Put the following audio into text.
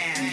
man.